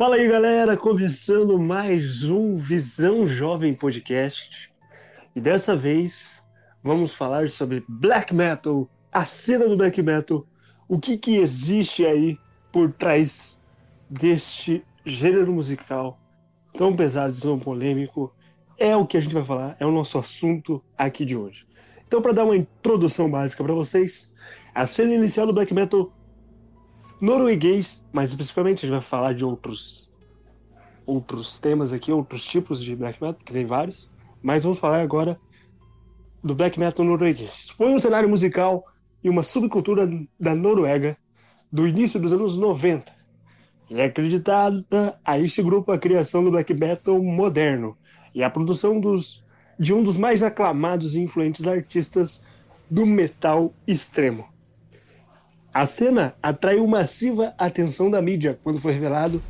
Fala aí, galera, começando mais um Visão Jovem Podcast. E dessa vez vamos falar sobre black metal, a cena do black metal, o que que existe aí por trás deste gênero musical tão pesado, tão polêmico. É o que a gente vai falar, é o nosso assunto aqui de hoje. Então, para dar uma introdução básica para vocês, a cena inicial do black metal norueguês, mas especificamente a gente vai falar de outros outros temas aqui, outros tipos de black metal, que tem vários, mas vamos falar agora do black metal norueguês. Foi um cenário musical e uma subcultura da Noruega do início dos anos 90. E é acreditada a este grupo a criação do black metal moderno e a produção dos, de um dos mais aclamados e influentes artistas do metal extremo. A cena atraiu massiva atenção da mídia quando foi revelado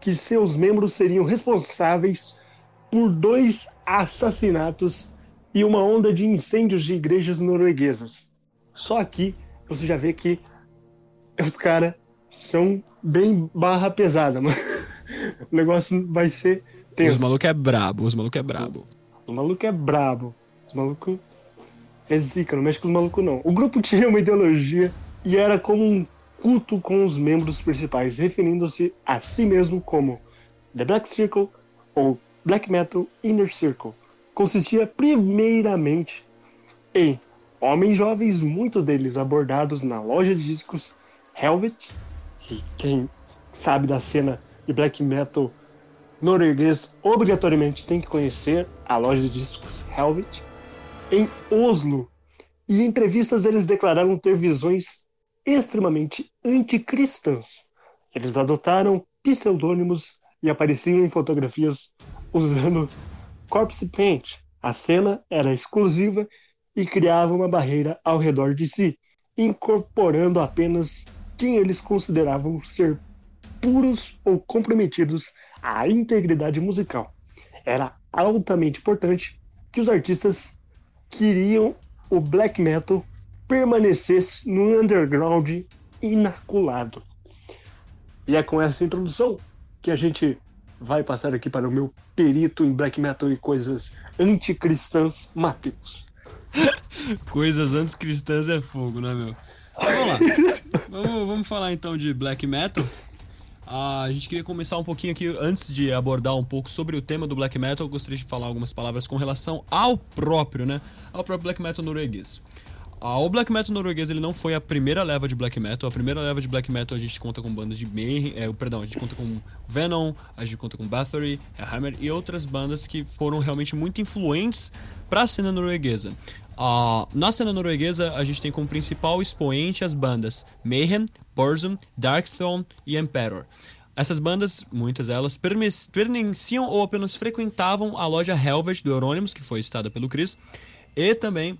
que seus membros seriam responsáveis por dois assassinatos e uma onda de incêndios de igrejas norueguesas. Só aqui você já vê que os caras são bem barra pesada, mano. O negócio vai ser tenso. Os malucos é brabo, os malucos é brabo. O maluco é brabo. Os malucos é zica, não mexe com os malucos não. O grupo tinha uma ideologia e era como um culto com os membros principais, referindo-se a si mesmo como The Black Circle ou Black Metal Inner Circle. Consistia primeiramente em homens jovens, muitos deles abordados na loja de discos Helvet, que quem sabe da cena de black metal norueguês obrigatoriamente tem que conhecer a loja de discos Helvet, em Oslo. E em entrevistas eles declararam ter visões extremamente anticristãs. Eles adotaram pseudônimos e apareciam em fotografias usando corpse paint. A cena era exclusiva e criava uma barreira ao redor de si, incorporando apenas quem eles consideravam ser puros ou comprometidos à integridade musical. Era altamente importante que os artistas queriam o black metal permanecesse no underground inaculado. E é com essa introdução que a gente vai passar aqui para o meu perito em black metal e coisas anticristãs, Matheus. Coisas anticristãs é fogo, né, meu? Vamos lá. vamos, vamos falar então de black metal. Ah, a gente queria começar um pouquinho aqui, antes de abordar um pouco sobre o tema do black metal, eu gostaria de falar algumas palavras com relação ao próprio, né? Ao próprio black metal norueguês. Ah, o black metal norueguês ele não foi a primeira leva de black metal. A primeira leva de black metal a gente conta com bandas de Mayhem, é, perdão, a gente conta com Venom, a gente conta com Bathory, Hammer e outras bandas que foram realmente muito influentes para a cena norueguesa. Uh, na cena norueguesa, a gente tem como principal expoente as bandas Mayhem, Burzum, Darkthrone e Emperor. Essas bandas, muitas delas, pertenciam ou apenas frequentavam a loja Helvet do Euronymous, que foi citada pelo Chris, e também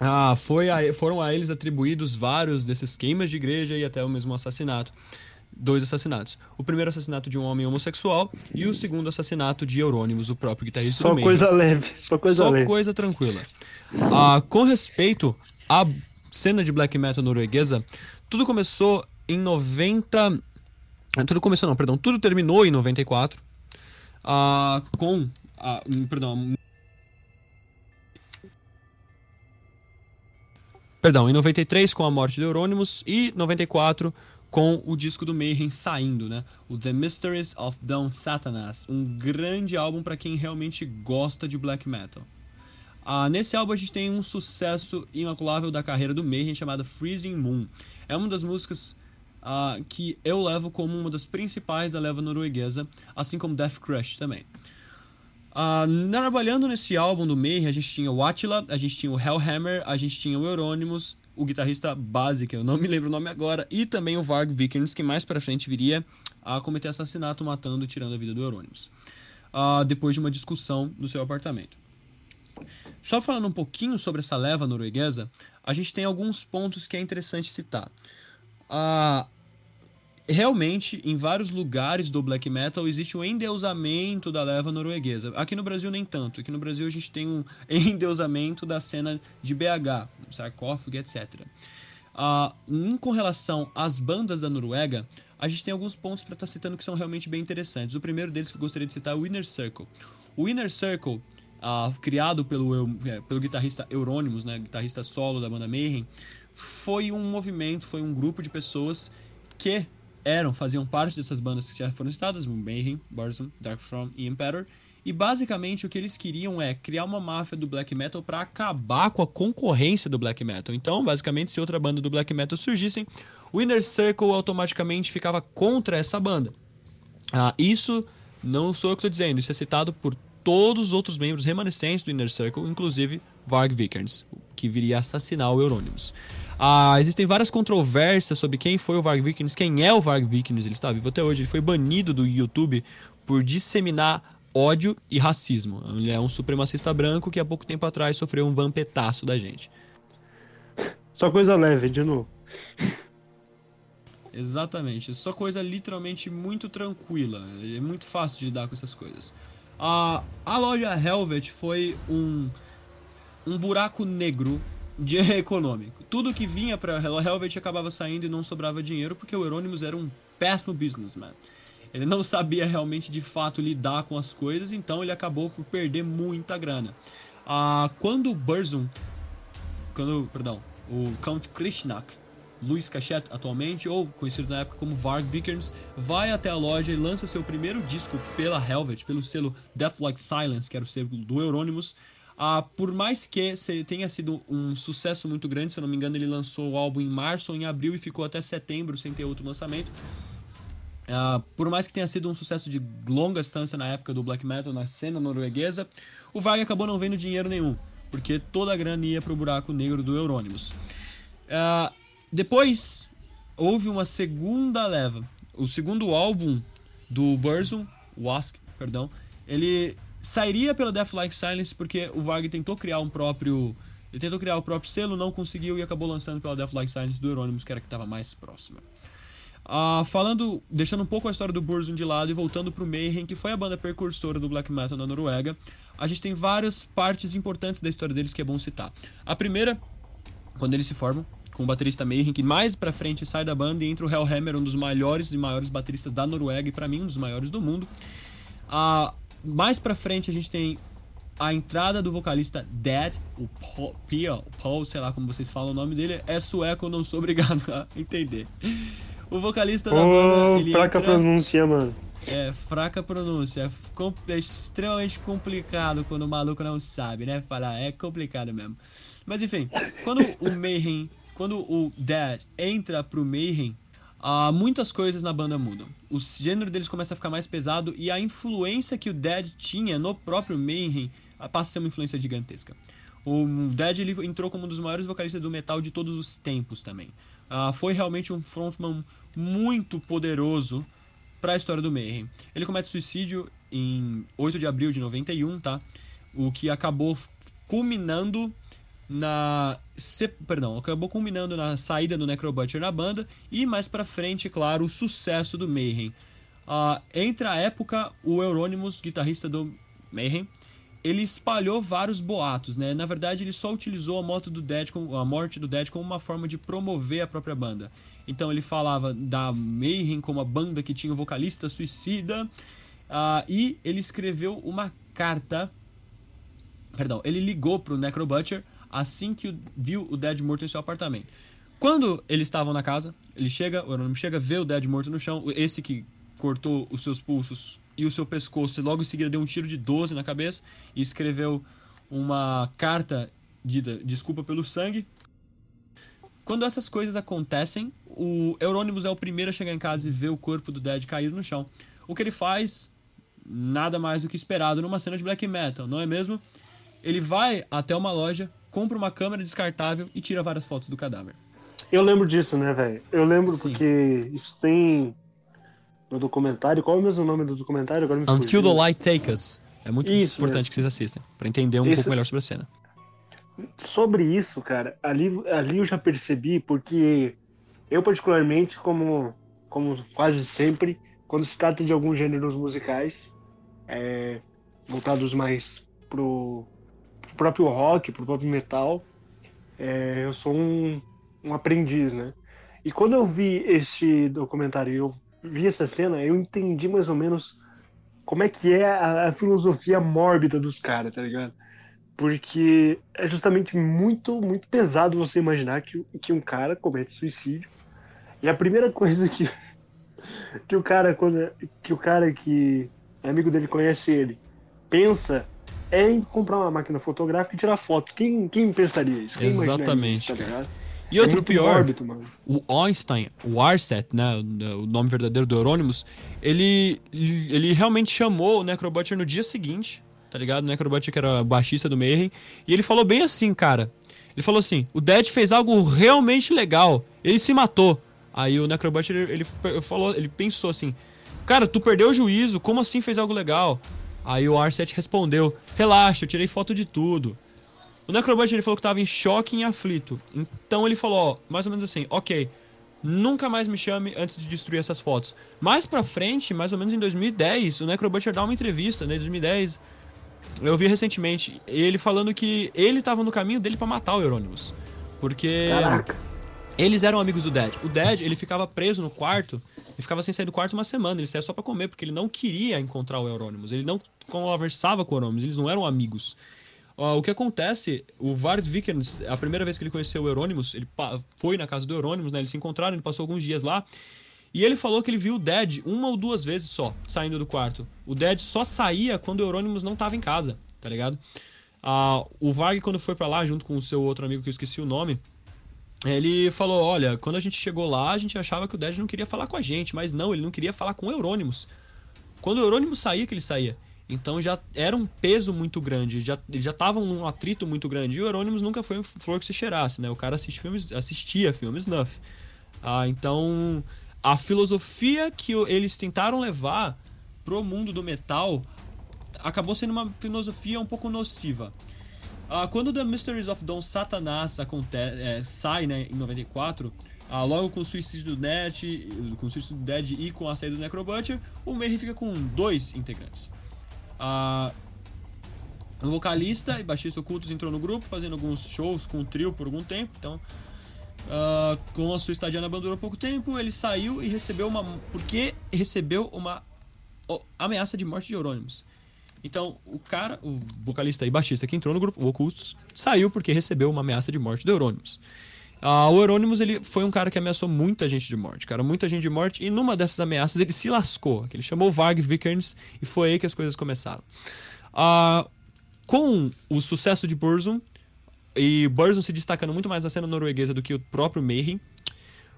ah, foi a, foram a eles atribuídos vários desses queimas de igreja e até o mesmo assassinato. Dois assassinatos. O primeiro assassinato de um homem homossexual e o segundo assassinato de Eurônimos, o próprio guitarrista só do meio. coisa leve, só coisa só leve. coisa tranquila. Ah, com respeito à cena de black metal norueguesa, tudo começou em 90. Tudo começou, não, perdão. Tudo terminou em 94. Ah, com. Ah, perdão, Perdão, em 93 com a morte de Euronymous e 94 com o disco do Mayhem saindo, né? O The Mysteries of Dawn Satanas, um grande álbum para quem realmente gosta de black metal. Ah, nesse álbum a gente tem um sucesso imaculável da carreira do Mayhem chamado Freezing Moon. É uma das músicas ah, que eu levo como uma das principais da leva norueguesa, assim como Death Crush também. Uh, trabalhando nesse álbum do Mayhem, a gente tinha o Attila, a gente tinha o Hellhammer, a gente tinha o Euronymous, o guitarrista base, que eu não me lembro o nome agora, e também o Varg Vikernes, que mais pra frente viria a cometer assassinato matando e tirando a vida do Euronymous. Uh, depois de uma discussão no seu apartamento. Só falando um pouquinho sobre essa leva norueguesa, a gente tem alguns pontos que é interessante citar. Uh, realmente, em vários lugares do black metal existe um endeusamento da leva norueguesa. Aqui no Brasil nem tanto. Aqui no Brasil a gente tem um endeusamento da cena de BH, sarcófago, etc. Uh, em com relação às bandas da Noruega, a gente tem alguns pontos para estar tá citando que são realmente bem interessantes. O primeiro deles que eu gostaria de citar é o Inner Circle. O Inner Circle, uh, criado pelo, é, pelo guitarrista Euronymous, né, guitarrista solo da banda Mayhem, foi um movimento, foi um grupo de pessoas que eram, faziam parte dessas bandas que já foram citadas, Mayhem, Burzum, Darkthrone e Imperator, e basicamente o que eles queriam é criar uma máfia do black metal para acabar com a concorrência do black metal. Então, basicamente, se outra banda do black metal surgissem, o Inner Circle automaticamente ficava contra essa banda. Ah, isso não sou eu que estou dizendo, isso é citado por todos os outros membros remanescentes do Inner Circle, inclusive Varg Vikernes, que viria a assassinar o Euronymous. Ah, existem várias controvérsias sobre quem foi o Varg Vikernes, quem é o Varg Vikernes, ele está vivo até hoje, ele foi banido do YouTube por disseminar ódio e racismo. Ele é um supremacista branco que há pouco tempo atrás sofreu um vampetaço da gente. Só coisa leve, de novo. Exatamente, só coisa literalmente muito tranquila. É muito fácil de lidar com essas coisas. A, a loja Helvet foi um, um buraco negro de econômico. Tudo que vinha para Helvet acabava saindo e não sobrava dinheiro porque o Euronymous era um péssimo businessman. Ele não sabia realmente de fato lidar com as coisas, então ele acabou por perder muita grana. Ah, quando o Burzum, quando, perdão, o Count Krishnak, Luiz Cachette atualmente, ou conhecido na época como Varg Vikernes, vai até a loja e lança seu primeiro disco pela Helvet, pelo selo Death Like Silence, que era o selo do Euronymous. Ah, por mais que tenha sido um sucesso muito grande, se eu não me engano, ele lançou o álbum em março ou em abril e ficou até setembro sem ter outro lançamento. Uh, por mais que tenha sido um sucesso de longa distância na época do black metal na cena norueguesa, o Varg acabou não vendo dinheiro nenhum, porque toda a grana ia para o buraco negro do Euronymous. Uh, depois houve uma segunda leva. O segundo álbum do Burzum, o Ask, perdão, ele sairia pela Death Like Silence porque o Varg tentou criar um próprio ele tentou criar o próprio selo, não conseguiu e acabou lançando pela Death Like Silence do Euronymous, que era que estava mais próxima. Uh, falando, deixando um pouco a história do Burzum de lado e voltando pro Mayhem, que foi a banda precursora do black metal na Noruega, a gente tem várias partes importantes da história deles que é bom citar. A primeira, quando eles se formam, com o baterista Mayhem, que mais pra frente sai da banda e entra o Hellhammer, um dos maiores e maiores bateristas da Noruega e para mim um dos maiores do mundo. Uh, mais pra frente a gente tem a entrada do vocalista Dad, o Paul, Pia, Paul, sei lá como vocês falam o nome dele, é sueco, não sou obrigado a entender. O vocalista da banda. Ele fraca entra... pronúncia, mano. É, fraca pronúncia. É extremamente complicado quando o maluco não sabe, né? Falar, é complicado mesmo. Mas enfim, quando o Mayhem, quando o Dad entra pro Mayhem, uh, muitas coisas na banda mudam. O gênero deles começa a ficar mais pesado e a influência que o Dad tinha no próprio Mayhem passa a ser uma influência gigantesca. O Dead ele entrou como um dos maiores vocalistas do metal de todos os tempos também. Uh, foi realmente um frontman muito poderoso para a história do Mayhem. Ele comete suicídio em 8 de abril de 91, tá? O que acabou culminando na se, perdão, acabou culminando na saída do Necrobutcher na banda e mais para frente, claro, o sucesso do Mayhem. Uh, entre a época, o Euronymous, guitarrista do Mayhem, ele espalhou vários boatos, né? Na verdade, ele só utilizou a, moto do Dead a morte do Dead como uma forma de promover a própria banda. Então ele falava da Mayhem como a banda que tinha o vocalista suicida. Uh, e ele escreveu uma carta. Perdão, ele ligou pro Necrobutcher assim que viu o Dead morto em seu apartamento. Quando eles estavam na casa, ele chega, o Anônimo chega, vê o Dead morto no chão, esse que cortou os seus pulsos e o seu pescoço, e logo em seguida deu um tiro de 12 na cabeça e escreveu uma carta de desculpa pelo sangue. Quando essas coisas acontecem, o Euronymous é o primeiro a chegar em casa e ver o corpo do Dead caído no chão. O que ele faz, nada mais do que esperado numa cena de black metal, não é mesmo? Ele vai até uma loja, compra uma câmera descartável e tira várias fotos do cadáver. Eu lembro disso, né, velho? Eu lembro Sim. porque isso tem no documentário. Qual é o mesmo nome do documentário? Agora me Until the Light Take Us. É muito isso importante mesmo. que vocês assistam, para entender um isso. pouco melhor sobre a cena. Sobre isso, cara, ali, ali eu já percebi, porque eu particularmente, como, como quase sempre, quando se trata de alguns gêneros musicais, é, voltados mais pro, pro próprio rock, pro próprio metal, é, eu sou um, um aprendiz, né? E quando eu vi este documentário, eu vi essa cena, eu entendi mais ou menos como é que é a, a filosofia mórbida dos caras, tá ligado? Porque é justamente muito, muito pesado você imaginar que, que um cara comete suicídio. E a primeira coisa que, que o cara, quando, que o cara que é amigo dele conhece ele, pensa é comprar uma máquina fotográfica e tirar foto. Quem, quem pensaria isso? Quem Exatamente. Isso, tá e outro é pior, órbito, o Einstein, o Arset, né, o nome verdadeiro do Euronymous, ele, ele realmente chamou o Necrobutcher no dia seguinte, tá ligado? O Necrobutcher que era baixista do Mayhem, e ele falou bem assim, cara. Ele falou assim: "O Dead fez algo realmente legal. Ele se matou". Aí o Necrobutcher ele, ele falou, ele pensou assim: "Cara, tu perdeu o juízo, como assim fez algo legal?" Aí o Arset respondeu: "Relaxa, eu tirei foto de tudo. O Necrobot ele falou que estava em choque e em aflito. Então ele falou, ó, mais ou menos assim, ok, nunca mais me chame antes de destruir essas fotos. Mais pra frente, mais ou menos em 2010, o Necrobutcher dá uma entrevista, né, 2010, eu vi recentemente, ele falando que ele estava no caminho dele para matar o Euronymous. Porque Caraca. eles eram amigos do Dead. O Dead, ele ficava preso no quarto, ele ficava sem sair do quarto uma semana, ele saía só para comer, porque ele não queria encontrar o Euronymous, ele não conversava com o Euronymous, eles não eram amigos. Uh, o que acontece, o Vard Vikernes, a primeira vez que ele conheceu o Euronymous, ele foi na casa do Euronymous, né? Eles se encontraram, ele passou alguns dias lá. E ele falou que ele viu o Dead uma ou duas vezes só, saindo do quarto. O Dead só saía quando o Euronymous não estava em casa, tá ligado? Uh, o Varg, quando foi para lá, junto com o seu outro amigo que eu esqueci o nome, ele falou: Olha, quando a gente chegou lá, a gente achava que o Dead não queria falar com a gente, mas não, ele não queria falar com o Euronymous. Quando o Euronymous saía, que ele saía. Então já era um peso muito grande, já, eles já estavam num atrito muito grande. E o Euronymous nunca foi um flor que se cheirasse, né? O cara filmes, assistia filmes snuff. Ah, então a filosofia que eles tentaram levar pro mundo do metal acabou sendo uma filosofia um pouco nociva. Ah, quando The Mysteries of Don Satanás é, sai né, em 94, ah, logo com o suicídio do Net, com o suicídio do Dead e com a saída do Necrobutcher, o Mayhem fica com dois integrantes. A o vocalista e baixista ocultos entrou no grupo, fazendo alguns shows com o trio por algum tempo. Então, uh, com a sua estadia na banda há pouco tempo, ele saiu e recebeu uma. Porque recebeu uma ameaça de morte de Eurônimos. Então, o cara, o vocalista e baixista que entrou no grupo, o Ocultos, saiu porque recebeu uma ameaça de morte do Eurônimos. Uh, o Euronymous ele foi um cara que ameaçou muita gente de morte, cara, muita gente de morte, e numa dessas ameaças ele se lascou. Ele chamou Varg Vikernes e foi aí que as coisas começaram. Uh, com o sucesso de Burzum, e Burzum se destacando muito mais na cena norueguesa do que o próprio Mayhem,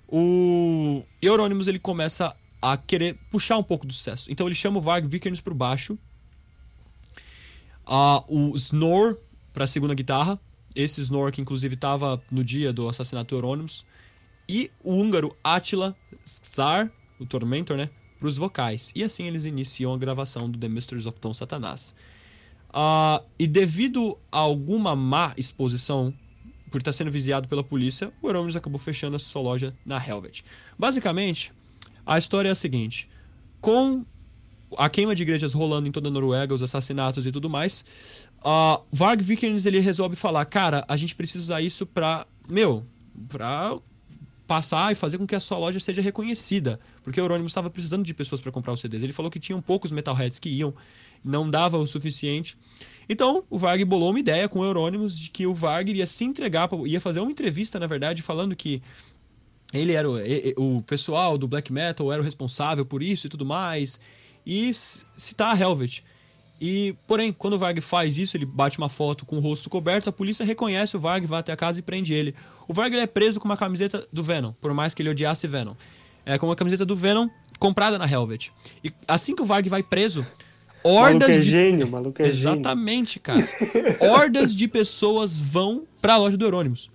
o Euronymous ele começa a querer puxar um pouco do sucesso. Então ele chama o Varg Vikernes para baixo, uh, o Snore para segunda guitarra, esse Snore que inclusive estava no dia do assassinato do Euronymous, e o húngaro Attila Czar, o Tormentor, né, para os vocais. E assim eles iniciam a gravação do The Mysteries of Tom Satanás. Uh, e devido a alguma má exposição por estar sendo vigiado pela polícia, o Euronymous acabou fechando a sua loja na Helvet. Basicamente, a história é a seguinte: com a queima de igrejas rolando em toda a Noruega, os assassinatos e tudo mais, uh, Varg Vikernes ele resolve falar, cara, a gente precisa usar isso pra, meu, pra passar e fazer com que a sua loja seja reconhecida, porque o Euronymous estava precisando de pessoas para comprar os CDs. Ele falou que tinham poucos metalheads que iam, não dava o suficiente. Então, o Varg bolou uma ideia com o Euronymous de que o Varg iria se entregar, ia fazer uma entrevista, na verdade, falando que ele era o, o pessoal do black metal era o responsável por isso e tudo mais, e citar a Helvet. E, porém, quando o Varg faz isso, ele bate uma foto com o rosto coberto, a polícia reconhece o Varg, vai até a casa e prende ele. O Varg é preso com uma camiseta do Venom, por mais que ele odiasse Venom. É com uma camiseta do Venom comprada na Helvet. E assim que o Varg vai preso, hordas maluco é de gênio, maluco é Exatamente, cara. hordas de pessoas vão para a loja do Eurônimos.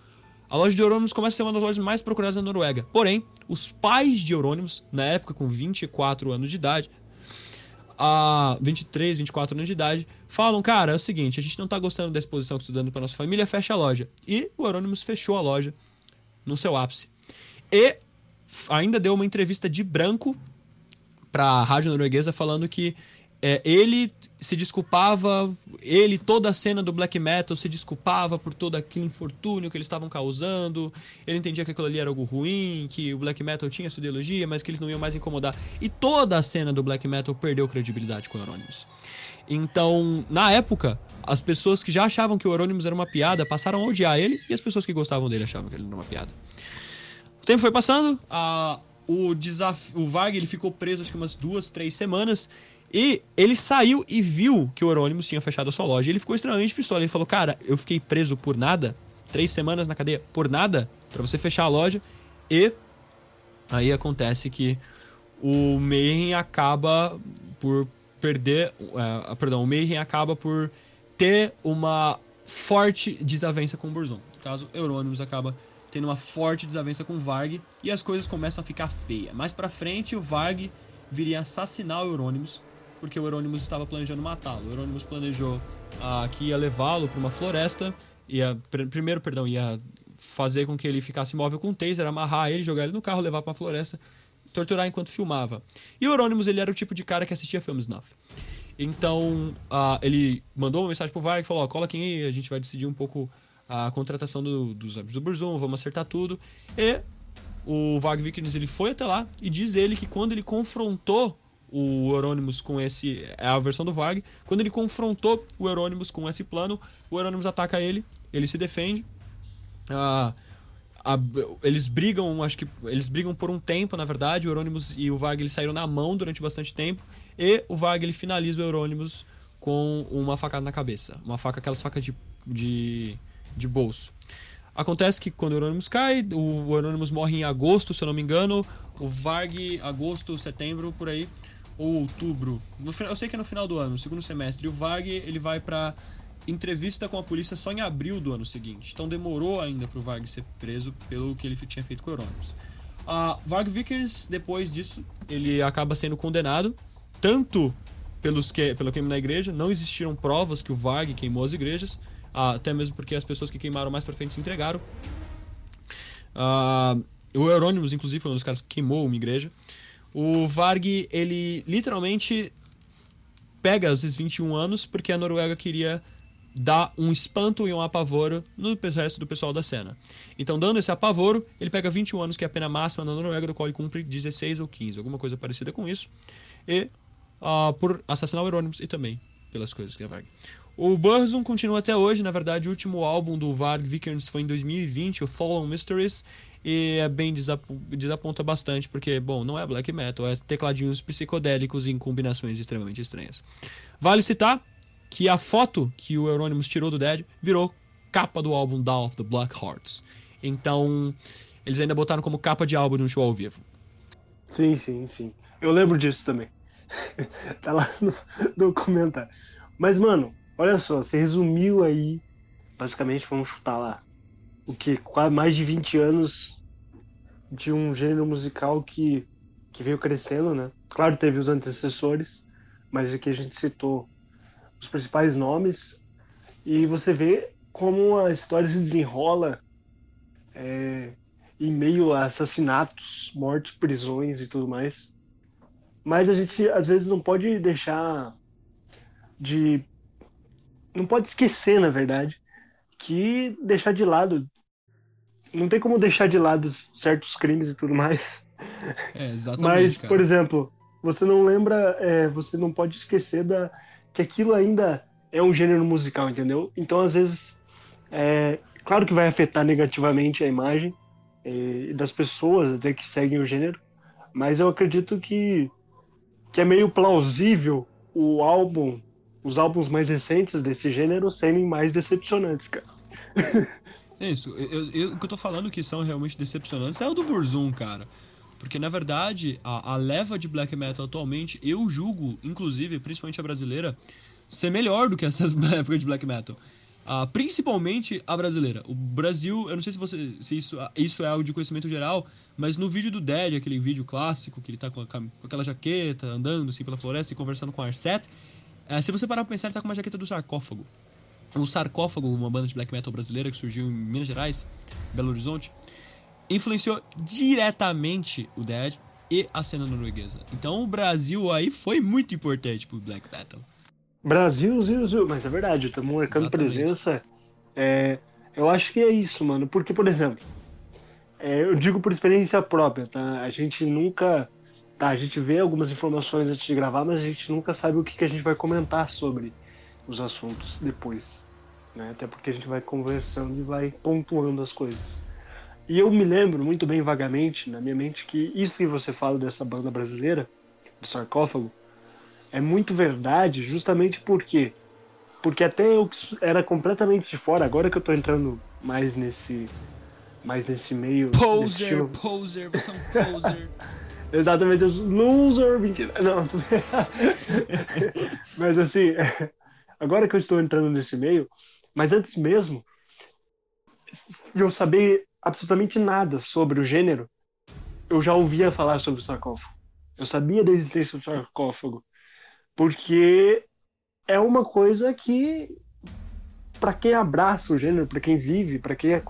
A loja de Eurônimos começa a ser uma das lojas mais procuradas da Noruega. Porém, os pais de Eurônimos, na época com 24 anos de idade, a 23, 24 anos de idade, falam, cara, é o seguinte, a gente não tá gostando da exposição que você tá dando pra nossa família, fecha a loja. E o Euronymous fechou a loja no seu ápice. E ainda deu uma entrevista de branco pra rádio norueguesa falando que é, ele se desculpava, ele, toda a cena do black metal se desculpava por todo aquele infortúnio que eles estavam causando. Ele entendia que aquilo ali era algo ruim, que o black metal tinha sua ideologia, mas que eles não iam mais incomodar. E toda a cena do black metal perdeu credibilidade com o Euronymous. Então, na época, as pessoas que já achavam que o Euronymous era uma piada passaram a odiar ele, e as pessoas que gostavam dele achavam que ele era uma piada. O tempo foi passando, a, o, desaf... o Varg ele ficou preso acho que umas duas, três semanas. E ele saiu e viu que o Euronymous tinha fechado a sua loja. Ele ficou extremamente pistola. Ele falou: Cara, eu fiquei preso por nada, três semanas na cadeia por nada, para você fechar a loja. E aí acontece que o Mayhem acaba por perder. Uh, perdão, o Mayhem acaba por ter uma forte desavença com o Burzon. No caso, Euronymous acaba tendo uma forte desavença com o Varg e as coisas começam a ficar feias. Mais pra frente, o Varg viria assassinar o Euronymous porque o Euronymous estava planejando matá-lo. O Euronymous planejou ah, que ia levá-lo para uma floresta, ia pr primeiro, perdão, ia fazer com que ele ficasse imóvel com o taser, amarrar ele, jogar ele no carro, levar para uma floresta, torturar enquanto filmava. E o Euronymous, ele era o tipo de cara que assistia filmes snuff. Então, uh, ele mandou uma mensagem pro Varg e falou: ó, cola quem aí, a gente vai decidir um pouco a contratação do, dos amigos do Burzum, vamos acertar tudo. E o Varg Vikernes, ele foi até lá e diz ele que quando ele confrontou o Euronymous com esse. É a versão do Varg. Quando ele confrontou o Euronymous com esse plano, o Euronymous ataca ele, ele se defende. Ah, a, eles brigam, acho que. Eles brigam por um tempo, na verdade. O Euronymous e o Varg eles saíram na mão durante bastante tempo. E o Varg ele finaliza o Euronymous com uma facada na cabeça. Uma faca, aquelas facas de, de, de bolso. Acontece que quando o Euronymous cai, o Euronymous morre em agosto, se eu não me engano. O Varg, agosto, setembro, por aí ou outubro. No, eu sei que é no final do ano, no segundo semestre. E o Varg ele vai para entrevista com a polícia só em abril do ano seguinte. Então demorou ainda para o Varg ser preso pelo que ele tinha feito com o Euronymous. A Varg Vickers, depois disso, ele acaba sendo condenado, tanto pelos que, pelo crime na igreja, não existiram provas que o Varg queimou as igrejas, até mesmo porque as pessoas que queimaram mais pra frente se entregaram. Uh, o Euronymous, inclusive, foi um dos caras que queimou uma igreja. O Varg, ele literalmente pega esses 21 anos porque a Noruega queria dar um espanto e um apavoro no resto do pessoal da cena. Então, dando esse apavoro, ele pega 21 anos, que é a pena máxima na Noruega, do qual ele cumpre 16 ou 15, alguma coisa parecida com isso, e uh, por assassinar o Euronymous e também pelas coisas que é Varg. O Burzum continua até hoje, na verdade, o último álbum do Varg Vikernes foi em 2020, o Fallen Mysteries, e é bem desap desaponta bastante, porque, bom, não é black metal, é tecladinhos psicodélicos em combinações extremamente estranhas. Vale citar que a foto que o Euronymous tirou do Dead virou capa do álbum Dawn of the Black Hearts. Então, eles ainda botaram como capa de álbum de um show ao vivo. Sim, sim, sim. Eu lembro disso também. tá lá no documentário. Mas, mano, olha só, você resumiu aí, basicamente, vamos chutar lá, o que mais de 20 anos de um gênero musical que, que veio crescendo, né? Claro, teve os antecessores, mas aqui a gente citou os principais nomes e você vê como a história se desenrola é, em meio a assassinatos, mortes, prisões e tudo mais. Mas a gente às vezes não pode deixar de não pode esquecer, na verdade, que deixar de lado não tem como deixar de lado certos crimes e tudo mais. É, exatamente. Mas, cara. por exemplo, você não lembra, é, você não pode esquecer da, que aquilo ainda é um gênero musical, entendeu? Então, às vezes, é, claro que vai afetar negativamente a imagem é, das pessoas até que seguem o gênero, mas eu acredito que, que é meio plausível o álbum, os álbuns mais recentes desse gênero serem mais decepcionantes, cara. É isso. Eu, eu, o que eu tô falando que são realmente decepcionantes é o do Burzum, cara. Porque, na verdade, a, a, leva de black metal atualmente, eu julgo, inclusive, principalmente a brasileira, ser melhor do que essas épocas de black metal. Uh, principalmente a brasileira. O Brasil, eu não sei se, você, se isso, isso é algo de conhecimento geral, mas no vídeo do Dead, aquele vídeo clássico que ele tá com, a, com aquela jaqueta, andando assim pela floresta e conversando com a Arset, uh, se você parar pra pensar, ele tá com uma jaqueta do sarcófago o Sarcófago, uma banda de black metal brasileira que surgiu em Minas Gerais, Belo Horizonte, influenciou diretamente o Dead e a cena norueguesa. Então o Brasil aí foi muito importante pro Black Metal. Brasil, Zil, Zil. Mas é verdade, estamos marcando Exatamente. presença. É, eu acho que é isso, mano. Porque, por exemplo, é, eu digo por experiência própria, tá? A gente nunca. Tá, a gente vê algumas informações antes de gravar, mas a gente nunca sabe o que, que a gente vai comentar sobre os assuntos depois. Né? Até porque a gente vai conversando e vai pontuando as coisas. E eu me lembro muito bem vagamente, na minha mente, que isso que você fala dessa banda brasileira, do sarcófago, é muito verdade, justamente porque porque até eu que era completamente de fora, agora que eu tô entrando mais nesse mais nesse meio Poser, poser, você é um poser. Exatamente, os loser, mentira. Não, tô- mas assim, agora que eu estou entrando nesse meio, mas antes mesmo eu saber absolutamente nada sobre o gênero, eu já ouvia falar sobre o sarcófago. Eu sabia da existência do sarcófago, porque é uma coisa que para quem abraça o gênero, para quem vive, para quem é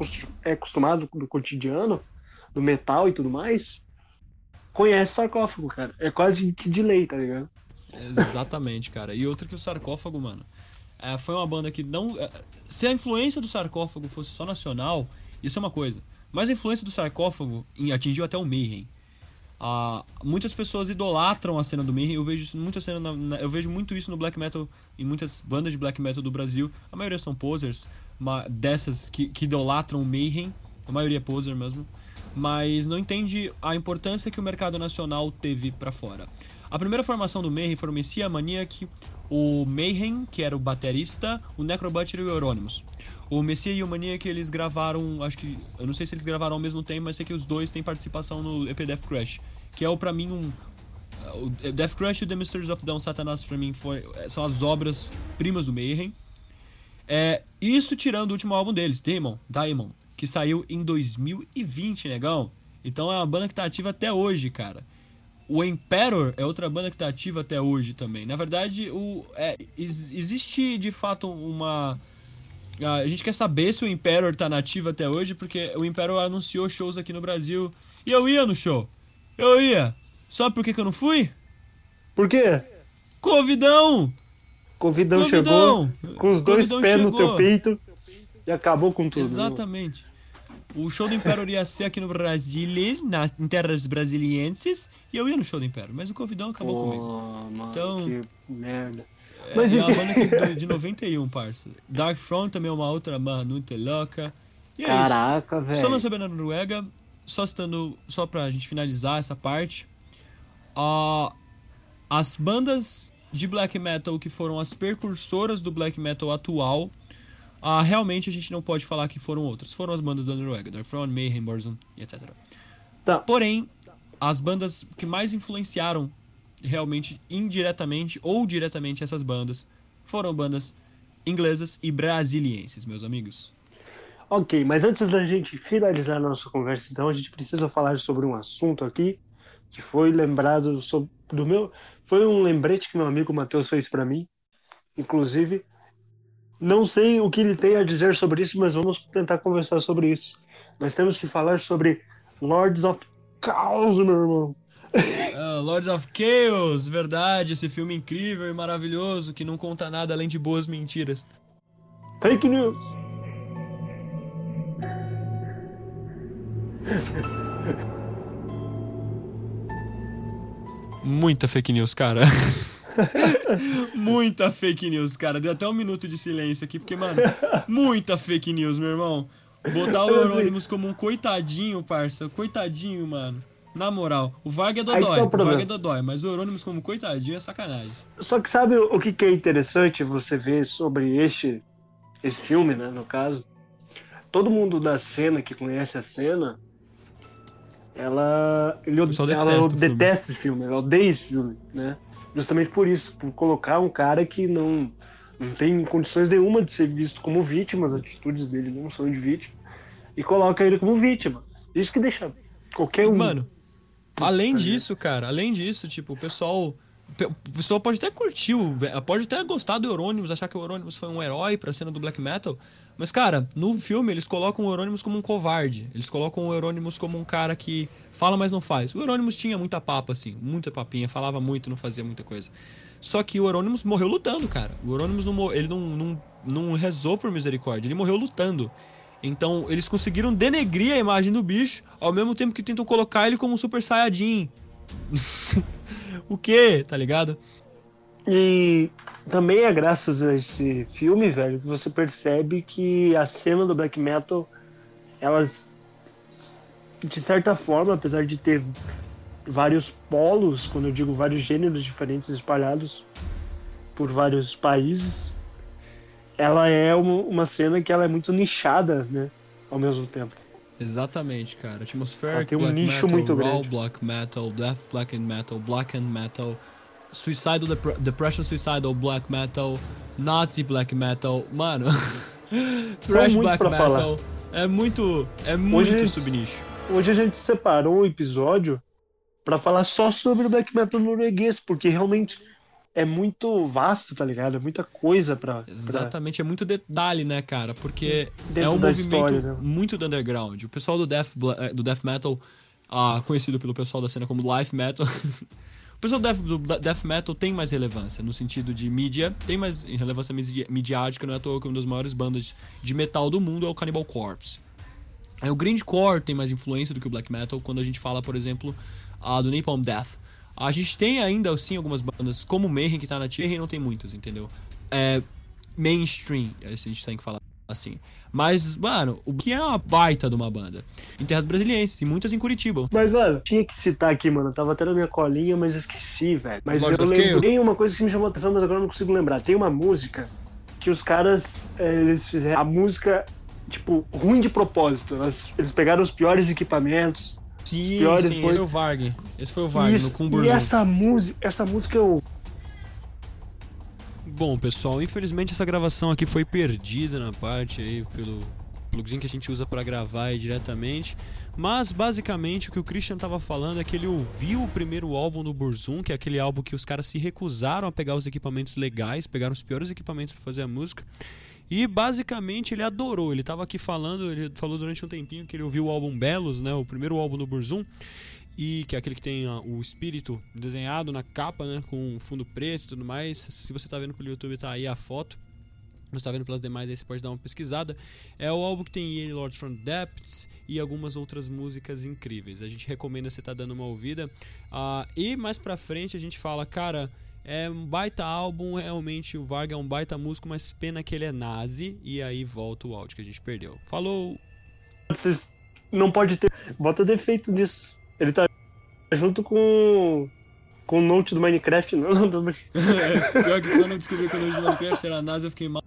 é acostumado do cotidiano, do metal e tudo mais, conhece sarcófago, cara. É quase que de lei, tá ligado? Exatamente, cara. E outra que o sarcófago, mano. é, foi uma banda que não. é, se a influência do sarcófago fosse só nacional, isso é uma coisa. Mas a influência do sarcófago atingiu até o Mayhem. Ah, muitas pessoas idolatram a cena do Mayhem. Eu vejo isso, muita cena na- na- eu vejo muito isso no black metal, em muitas bandas de black metal do Brasil. A maioria são posers, ma- dessas que, que idolatram o Mayhem. A maioria é poser mesmo. Mas não entende a importância que o mercado nacional teve pra fora. A primeira formação do Mayhem foi o Messiah Maniac, o Mayhem, que era o baterista, o Necrobutcher e o Euronymous. O Messiah e o Maniac, eles gravaram, acho que, eu não sei se eles gravaram ao mesmo tempo, mas sei que os dois têm participação no EP Death Crash, que é o pra mim um o Death Crash e The Mysteries of Dawn Satanas pra mim foi, são as obras primas do Mayhem. É, isso tirando o último álbum deles, Demon, Daemon, que saiu em 2020, negão. Então é uma banda que tá ativa até hoje, cara. O Emperor é outra banda que tá ativa até hoje também. Na verdade, o, é, ex- existe de fato uma. A gente quer saber se o Emperor tá nativo até hoje, porque o Emperor anunciou shows aqui no Brasil. E eu ia no show. Eu ia. Sabe por que, que eu não fui? Por quê? Convidão! Convidão, chegou com os dois Convidão pés no chegou. teu peito e acabou com tudo. Exatamente. O show do Império ia ser aqui no Brasil, na, em terras brasilienses, e eu ia no show do Império, mas o Convidão acabou comigo. Oh, mano, Então- que merda. É, Mas é uma enfim. banda que, de 91, parça. Dark Front também é uma outra banda muito louca. E é Caraca. Só velho. lançou bem na Noruega, só citando, só pra gente finalizar essa parte. ah, as bandas de black metal que foram as precursoras do black metal atual, ah, realmente a gente não pode falar que foram outras. Foram as bandas da Noruega, Dark Front, Mayhem, Borzon etc. Tá. Porém, as bandas que mais influenciaram realmente indiretamente ou diretamente essas bandas foram bandas inglesas e brasilienses, meus amigos. Ok, mas antes da gente finalizar a nossa conversa, então, a gente precisa falar sobre um assunto aqui que foi lembrado sobre, do meu. Foi um lembrete que meu amigo Matheus fez pra mim, inclusive. Não sei o que ele tem a dizer sobre isso, mas vamos tentar conversar sobre isso. Nós temos que falar sobre Lords of Chaos, meu irmão. Ah, Lords of Chaos, verdade, esse filme incrível e maravilhoso que não conta nada além de boas mentiras. Fake news. Muita fake news, cara. muita fake news, cara. Deu até um minuto de silêncio aqui, porque, mano, muita fake news, meu irmão. Botar o. Euronymous como um coitadinho, parça. Coitadinho, mano. Na moral, o Varg é dodói, tá o o Varg problema. é dodói, mas o Euronymous como coitadinho é sacanagem. Só que sabe o que que é interessante você ver sobre este esse filme, né, no caso? Todo mundo da cena que conhece a cena, ela ele, ela detesta esse filme, ela odeia esse filme, né? Justamente por isso, por colocar um cara que não não tem condições nenhuma de ser visto como vítima, as atitudes dele não são de vítima, e coloca ele como vítima. Isso que deixa qualquer um Mano, além Puta disso, cara, além disso, tipo, o pessoal o pessoal pode até curtir, pode até gostar do Euronymous, achar que o Euronymous foi um herói pra cena do black metal, mas, cara, no filme eles colocam o Euronymous como um covarde. Eles colocam o Euronymous como um cara que fala, mas não faz. O Euronymous tinha muita papa, assim, muita papinha, falava muito, não fazia muita coisa. Só que o Euronymous morreu lutando, cara. O Euronymous não, ele não, não, não rezou por misericórdia, ele morreu lutando. Então, eles conseguiram denegrir a imagem do bicho, ao mesmo tempo que tentam colocar ele como um Super Saiyajin. o quê? Tá ligado? E também é graças a esse filme, velho, que você percebe que a cena do black metal, elas, de certa forma, apesar de ter vários polos, quando eu digo vários gêneros diferentes espalhados por vários países, ela é uma, cena que ela é muito nichada, né, ao mesmo tempo. Exatamente, cara. Atmospheric tem um black nicho metal, muito grande. black metal, death black and metal, black and metal, suicidal dep depression suicidal black metal, Nazi black metal, mano. Thrash black pra metal. falar. É muito, é muito Hoje- subnicho. Hoje a gente separou um episódio pra falar só sobre o black metal norueguês, porque realmente é muito vasto, tá ligado? É muita coisa pra. pra- Exatamente, é muito detalhe, né, cara? Porque é Dentro um da movimento história, né? muito do underground. O pessoal do death, eh, do death metal, ah, conhecido pelo pessoal da cena como life metal, o pessoal do death, do death metal tem mais relevância no sentido de mídia, tem mais relevância midi- midiática, não é à toa que uma das maiores bandas de metal do mundo é o Cannibal Corpse. Aí o grindcore tem mais influência do que o black metal quando a gente fala, por exemplo, ah, do Napalm Death. A gente tem ainda, sim, algumas bandas, como o Mayhem, que tá na Mayhem não tem muitas, entendeu? É mainstream, a gente tem que falar assim. Mas, mano, o que é uma baita de uma banda? Em terras brasilienses, e muitas em Curitiba. Mas, mano, tinha que citar aqui, mano. Tava até na minha colinha, mas esqueci, velho. Mas Lords eu Chaos? lembrei uma coisa que me chamou a atenção, mas agora eu não consigo lembrar. Tem uma música que os caras, eh, eles fizeram a música, tipo, ruim de propósito. Eles pegaram os piores equipamentos. Sim, piores sim, foi- esse foi o Varg. Esse foi o Varg, no e Cumburzum. essa música, essa música eu Bom, pessoal, infelizmente essa gravação aqui foi perdida na parte aí pelo plugin que a gente usa para gravar diretamente. Mas basicamente o que o Christian tava falando é que ele ouviu o primeiro álbum do Burzum, que é aquele álbum que os caras se recusaram a pegar os equipamentos legais, pegaram os piores equipamentos para fazer a música. E basicamente ele adorou. Ele tava aqui falando, ele falou durante um tempinho que ele ouviu o álbum Belos, né, o primeiro álbum do Burzum e que é aquele que tem o espírito desenhado na capa, né, com fundo preto e tudo mais. Se você tá vendo pelo YouTube, tá aí a foto. Você tá vendo pelas demais, aí você pode dar uma pesquisada. É o álbum que tem Yale Lords from Depths e algumas outras músicas incríveis. A gente recomenda você tá dando uma ouvida. Ah, e mais pra frente a gente fala, cara, é um baita álbum, realmente o Varga é um baita músico, mas pena que ele é nazi. E aí volta o áudio que a gente perdeu. Falou! não pode ter. Bota defeito nisso. Ele tá junto com. com o Note do Minecraft, não. não do- Pior que quando eu descobri que o Note do Minecraft era NASA, eu fiquei mal.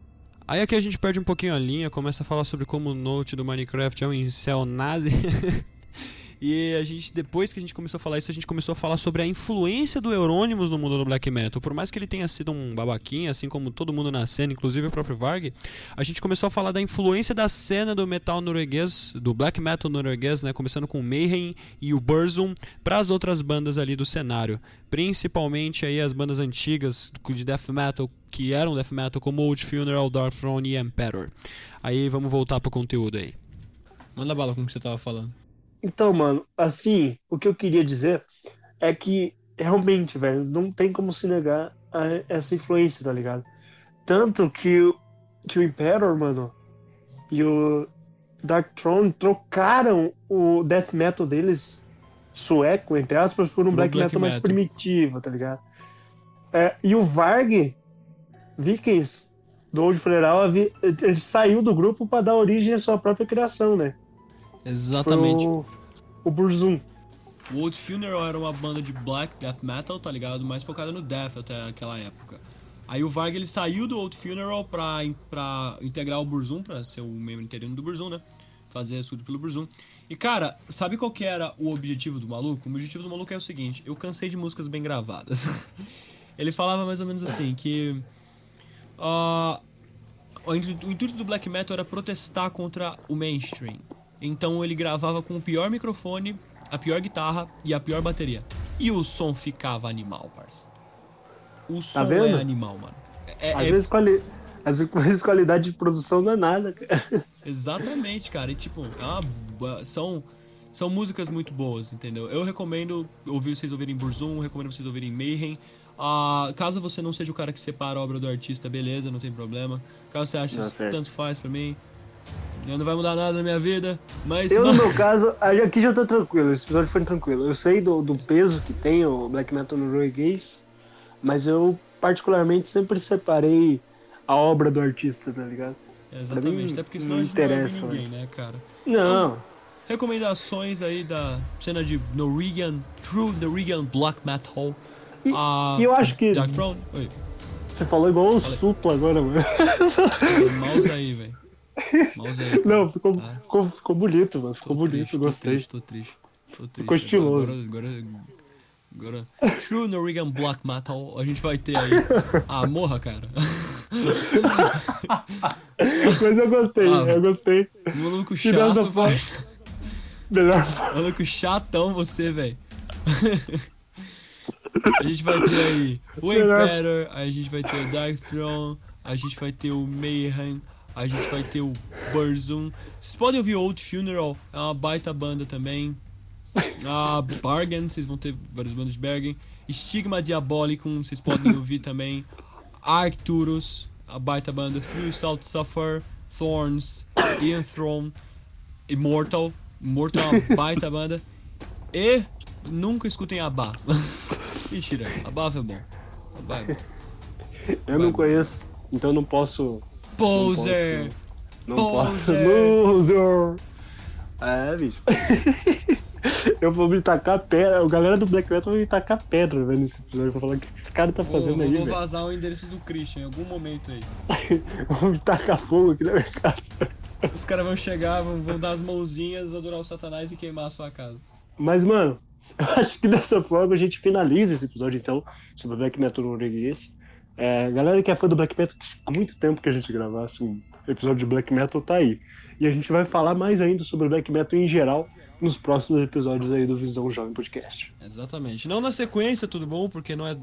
Aí aqui a gente perde um pouquinho a linha, começa a falar sobre como o Note do Minecraft é um incel nazi. e a gente, depois que a gente começou a falar isso, a gente começou a falar sobre a influência do Euronymous no mundo do black metal. Por mais que ele tenha sido um babaquinha, assim como todo mundo na cena, inclusive o próprio Varg, a gente começou a falar da influência da cena do metal norueguês, do black metal norueguês, né? Começando com o Mayhem e o Burzum, para as outras bandas ali do cenário. Principalmente aí as bandas antigas de death metal, que eram death metal, como Old Funeral, Dark Throne e Emperor. Aí vamos voltar pro conteúdo aí. Manda bala com o que você tava falando. Então, mano, assim, o que eu queria dizer é que realmente, velho, não tem como se negar a essa influência, tá ligado? Tanto que, o- que o Emperor, mano, e o Dark Throne trocaram o death metal deles sueco, entre aspas, por um black, black metal mais metal. primitivo, tá ligado? É, e o Varg, Vikings, do Old Funeral, ele saiu do grupo para dar origem à sua própria criação, né? Exatamente. Foi o, o Burzum. O Old Funeral era uma banda de black death metal, tá ligado? Mais focada no death até aquela época. Aí o Varg ele saiu do Old Funeral pra, pra integrar o Burzum, pra ser o membro interino do Burzum, né? Fazer estudo pelo Burzum. E cara, sabe qual que era o objetivo do maluco? O objetivo do maluco é o seguinte: eu cansei de músicas bem gravadas. ele falava mais ou menos assim: que. o intu- o intuito do black metal era protestar contra o mainstream. Então ele gravava com o pior microfone, a pior guitarra e a pior bateria. E o som ficava animal, parça. O som vendo? é animal, mano. É, Às, é- vezes, quali... Às vezes qualidade de produção não é nada, cara. Exatamente, cara. E tipo, é uma são, são músicas muito boas, entendeu? Eu recomendo ouvir vocês ouvirem Burzum, recomendo vocês ouvirem Mayhem. Ah, caso você não seja o cara que separa a obra do artista, beleza, não tem problema. Caso você ache Não, isso certo. tanto faz pra mim, não vai mudar nada na minha vida, mas. Eu, no meu caso, aqui já tá tranquilo, esse episódio foi tranquilo. Eu sei do, do peso que tem o black metal no norueguês, mas eu particularmente sempre separei a obra do artista, tá ligado? Exatamente, mim, até porque não senão a gente não ouvir interessa, ninguém, né, cara? Não, Recomendações aí da cena de Norwegian, True Norwegian Black Metal. E- Ah, e eu acho que- Dark Throne. Oi, você falou igual o supla agora, mano. mouse aí, velho. Não, ficou, Tá. ficou, ficou bonito, mano. Ficou Tô bonito, triste, gostei. Tô triste, tô triste. Tô triste. Ficou estiloso. Agora, agora, agora, True Norwegian Black Metal, a gente vai ter aí. Ah, morra, cara. Mas eu gostei, Ah, eu gostei. Maluco chato, velho. Melhor Maluco chatão você, velho. a gente vai ter aí o Emperor, a gente vai ter o Dark Throne, a gente vai ter o Mayhem, a gente vai ter o Burzum. Vocês podem ouvir Old Funeral, é uma baita banda também. A Bargain, vocês vão ter várias bandas de Bergen. Stigma Diabolicum, vocês podem ouvir também. Arcturus, a baita banda. Through Salt Suffer, Thorns, Ian Throne, Immortal. Immortal é uma baita banda. E nunca escutem Abba. Mentira, Abba é bom. Abba é bom. Eu não conheço, então não posso. Poser! Não posso. Poser. Loser! É, bicho. Eu vou me tacar pedra. A galera do Black Metal vai me tacar pedra vendo esse episódio. Vou falar o que esse cara tá Vou, fazendo vou- aí, vou velho. vazar o endereço do Christian em algum momento aí. Vou me tacar fogo aqui na minha casa. Os caras vão chegar, vão, vão dar as mãozinhas, adorar o Satanás e queimar a sua casa. Mas, mano, eu acho que dessa forma a gente finaliza esse episódio, então, sobre o Black Metal norueguês. É, galera que é fã do Black Metal, que há muito tempo que a gente gravasse um episódio de Black Metal, tá aí. E a gente vai falar mais ainda sobre Black Metal em geral nos próximos episódios aí do Visão Jovem Podcast. Exatamente. Não na sequência, tudo bom? Porque não é,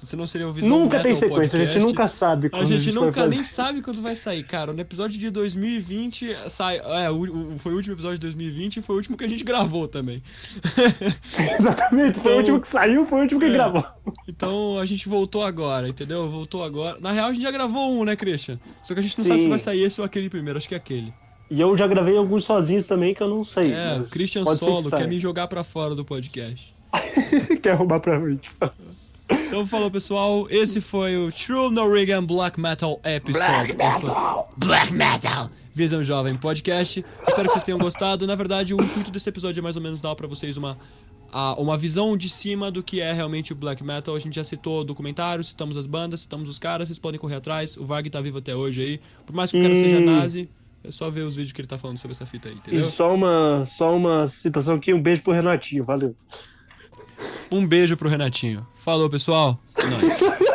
você não seria o Visão nunca tem Metal sequência, a gente Podcast. nunca sabe A quando gente vai nunca fazer. nem sabe quando vai sair, cara. No episódio de 2020 sai. É, o, foi o último episódio de 2020 e foi o último que a gente gravou também. Exatamente, foi Então- o último que saiu, foi o último que É. gravou. Então a gente voltou agora, entendeu? Voltou agora. Na real, a gente já gravou um, né, Christian? Só que a gente não sabe Sim. se vai sair esse ou aquele primeiro. Acho que é aquele. E eu já gravei alguns sozinhos também que eu não sei. É, o Christian que Solo saia. quer me jogar pra fora do podcast. quer roubar pra mim. Então falou, pessoal. Esse foi o True Norwegian Black Metal Episode. Black Metal! Visão Jovem Podcast. Espero que vocês tenham gostado. Na verdade, o intuito desse episódio é mais ou menos dar pra vocês uma, a- uma visão de cima do que é realmente o Black Metal. A gente já citou documentários, citamos as bandas, citamos os caras, vocês podem correr atrás. O Varg tá vivo até hoje aí. Por mais que o cara E- seja nazi, é só ver os vídeos que ele tá falando sobre essa fita aí, E entendeu? só uma, só uma citação aqui, um beijo pro Renatinho, valeu. Um beijo pro Renatinho. Falou, pessoal. É nóis.